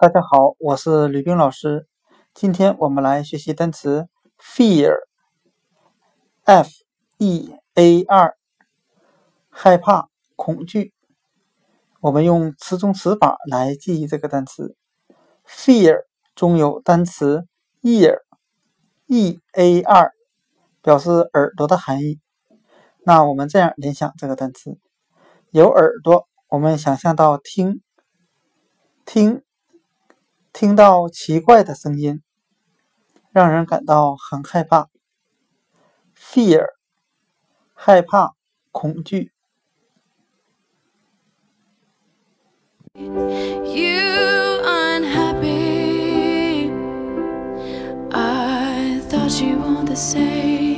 大家好，我是吕冰老师。今天我们来学习单词 fear，f e a r，害怕、恐惧。我们用词中词法来记忆这个单词。fear 中有单词 ear，e a r，表示耳朵的含义。那我们这样联想这个单词：有耳朵，我们想象到听，听。听到奇怪的声音，让人感到很害怕。Fear，害怕、恐惧。You unhappy? I thought you wanted to say.